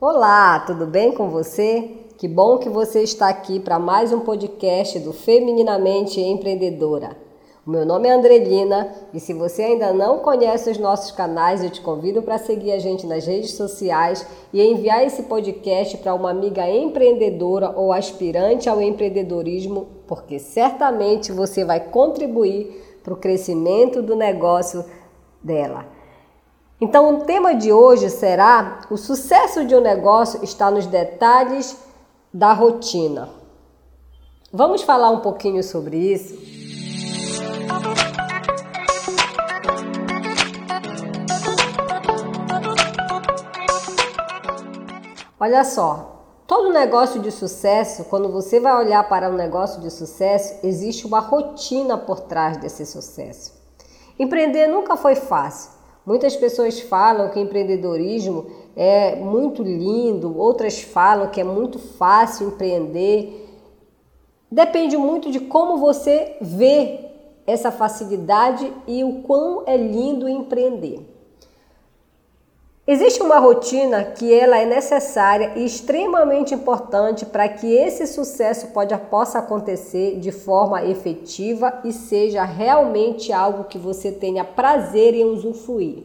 Olá, tudo bem com você? Que bom que você está aqui para mais um podcast do Femininamente Empreendedora. O meu nome é Andrelina e se você ainda não conhece os nossos canais, eu te convido para seguir a gente nas redes sociais e enviar esse podcast para uma amiga empreendedora ou aspirante ao empreendedorismo, porque certamente você vai contribuir para o crescimento do negócio dela. Então, o tema de hoje será: o sucesso de um negócio está nos detalhes da rotina. Vamos falar um pouquinho sobre isso? Olha só, todo negócio de sucesso, quando você vai olhar para um negócio de sucesso, existe uma rotina por trás desse sucesso. Empreender nunca foi fácil. Muitas pessoas falam que empreendedorismo é muito lindo, outras falam que é muito fácil empreender. Depende muito de como você vê essa facilidade e o quão é lindo empreender. Existe uma rotina que ela é necessária e extremamente importante para que esse sucesso pode, possa acontecer de forma efetiva e seja realmente algo que você tenha prazer em usufruir.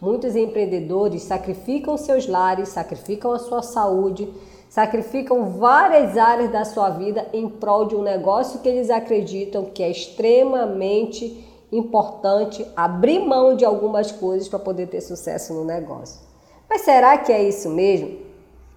Muitos empreendedores sacrificam seus lares, sacrificam a sua saúde, sacrificam várias áreas da sua vida em prol de um negócio que eles acreditam que é extremamente importante abrir mão de algumas coisas para poder ter sucesso no negócio. Mas será que é isso mesmo?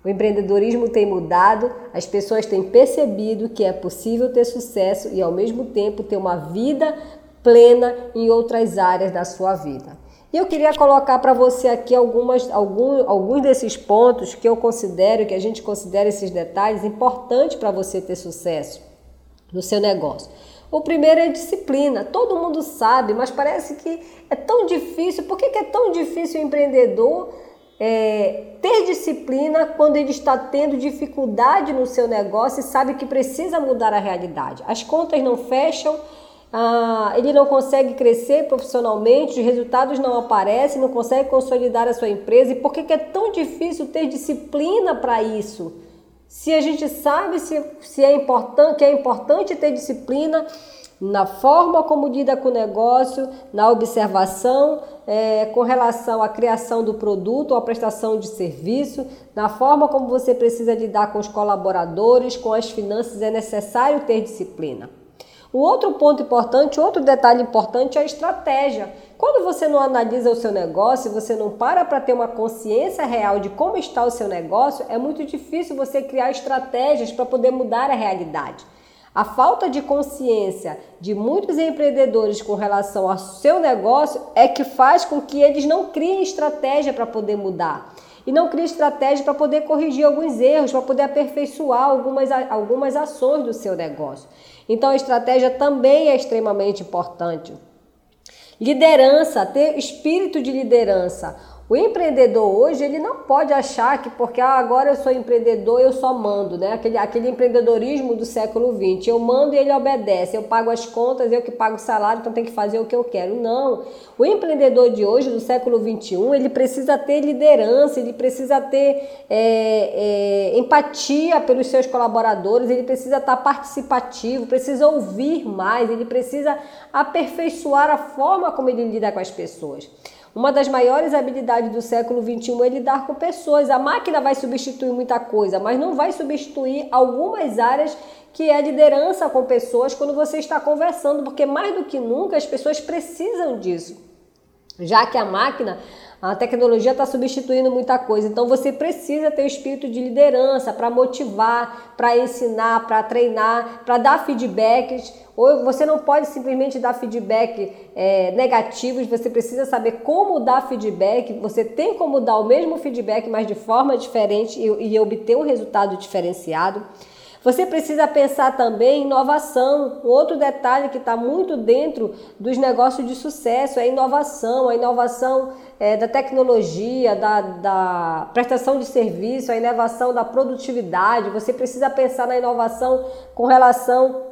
O empreendedorismo tem mudado, as pessoas têm percebido que é possível ter sucesso e ao mesmo tempo ter uma vida plena em outras áreas da sua vida. E eu queria colocar para você aqui algumas, algum, alguns desses pontos que eu considero, que a gente considera esses detalhes importantes para você ter sucesso no seu negócio. O primeiro é disciplina. Todo mundo sabe, mas parece que é tão difícil. Por que, é tão difícil o empreendedor é, ter disciplina quando ele está tendo dificuldade no seu negócio e sabe que precisa mudar a realidade? As contas não fecham, ah, ele não consegue crescer profissionalmente, os resultados não aparecem, não consegue consolidar a sua empresa. E por que é tão difícil ter disciplina para isso? Se a gente sabe se, se é importante, que é importante ter disciplina na forma como lida com o negócio, na observação é, com relação à criação do produto ou à prestação de serviço, na forma como você precisa lidar com os colaboradores, com as finanças, é necessário ter disciplina. O outro ponto importante, outro detalhe importante é a estratégia. Quando você não analisa o seu negócio, você não para para ter uma consciência real de como está o seu negócio, é muito difícil você criar estratégias para poder mudar a realidade. A falta de consciência de muitos empreendedores com relação ao seu negócio é que faz com que eles não criem estratégia para poder mudar. E não criem estratégia para poder corrigir alguns erros, para poder aperfeiçoar algumas, algumas ações do seu negócio. Então a estratégia também é extremamente importante. Liderança, ter espírito de liderança. O empreendedor hoje, ele não pode achar que porque ah, agora eu sou empreendedor, eu só mando, né? Aquele, aquele empreendedorismo do século XX. Eu mando e ele obedece. Eu pago as contas, eu que pago o salário, então tem que fazer o que eu quero. Não. O empreendedor de hoje, do século XXI, ele precisa ter liderança, ele precisa ter é, é, empatia pelos seus colaboradores, ele precisa estar participativo, precisa ouvir mais, ele precisa aperfeiçoar a forma como ele lida com as pessoas. Uma das maiores habilidades do século XXI é lidar com pessoas. A máquina vai substituir muita coisa, mas não vai substituir algumas áreas que é liderança com pessoas quando você está conversando, porque mais do que nunca as pessoas precisam disso. Já que a máquina a tecnologia está substituindo muita coisa, então você precisa ter o espírito de liderança para motivar, para ensinar, para treinar, para dar feedbacks. Ou você não pode simplesmente dar feedback é, negativos, você precisa saber como dar feedback. Você tem como dar o mesmo feedback, mas de forma diferente e, e obter um resultado diferenciado. Você precisa pensar também em inovação. Outro detalhe que está muito dentro dos negócios de sucesso é a inovação, a inovação é, da tecnologia, da, da prestação de serviço, a inovação da produtividade. Você precisa pensar na inovação com relação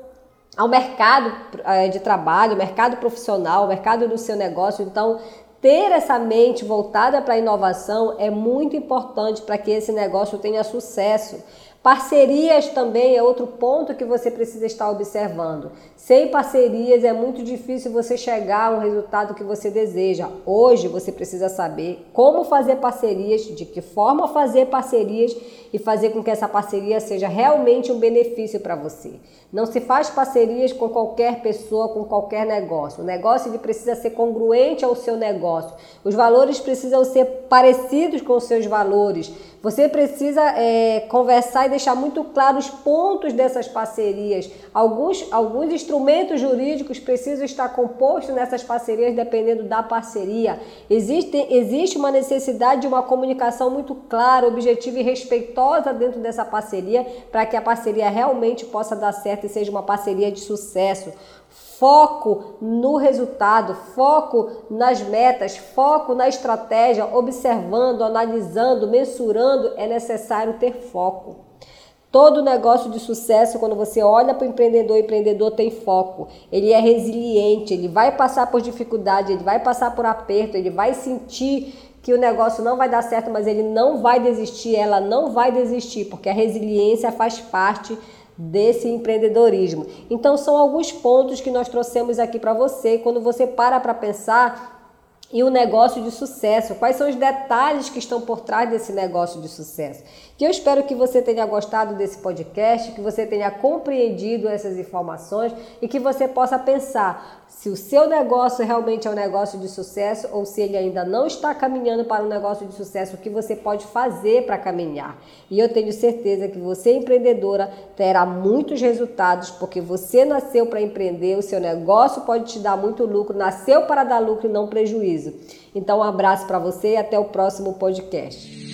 ao mercado é, de trabalho, mercado profissional, mercado do seu negócio. Então, ter essa mente voltada para a inovação é muito importante para que esse negócio tenha sucesso. Parcerias também é outro ponto que você precisa estar observando. Sem parcerias é muito difícil você chegar ao resultado que você deseja. Hoje você precisa saber como fazer parcerias, de que forma fazer parcerias e fazer com que essa parceria seja realmente um benefício para você. Não se faz parcerias com qualquer pessoa, com qualquer negócio. O negócio ele precisa ser congruente ao seu negócio. Os valores precisam ser parecidos com os seus valores. Você precisa é, conversar e deixar muito claro os pontos dessas parcerias. Alguns, alguns instrumentos jurídicos precisam estar compostos nessas parcerias dependendo da parceria. Existe, existe uma necessidade de uma comunicação muito clara, objetiva e respeitosa dentro dessa parceria para que a parceria realmente possa dar certo e seja uma parceria de sucesso foco no resultado, foco nas metas, foco na estratégia, observando, analisando, mensurando, é necessário ter foco. Todo negócio de sucesso, quando você olha para o empreendedor, o empreendedor tem foco. Ele é resiliente, ele vai passar por dificuldade, ele vai passar por aperto, ele vai sentir que o negócio não vai dar certo, mas ele não vai desistir, ela não vai desistir, porque a resiliência faz parte desse empreendedorismo. Então são alguns pontos que nós trouxemos aqui para você. Quando você para para pensar e o negócio de sucesso, quais são os detalhes que estão por trás desse negócio de sucesso. Que eu espero que você tenha gostado desse podcast, que você tenha compreendido essas informações e que você possa pensar se o seu negócio realmente é um negócio de sucesso ou se ele ainda não está caminhando para um negócio de sucesso, o que você pode fazer para caminhar. E eu tenho certeza que você, empreendedora, terá muitos resultados porque você nasceu para empreender, o seu negócio pode te dar muito lucro, nasceu para dar lucro e não prejuízo. Então, um abraço para você e até o próximo podcast.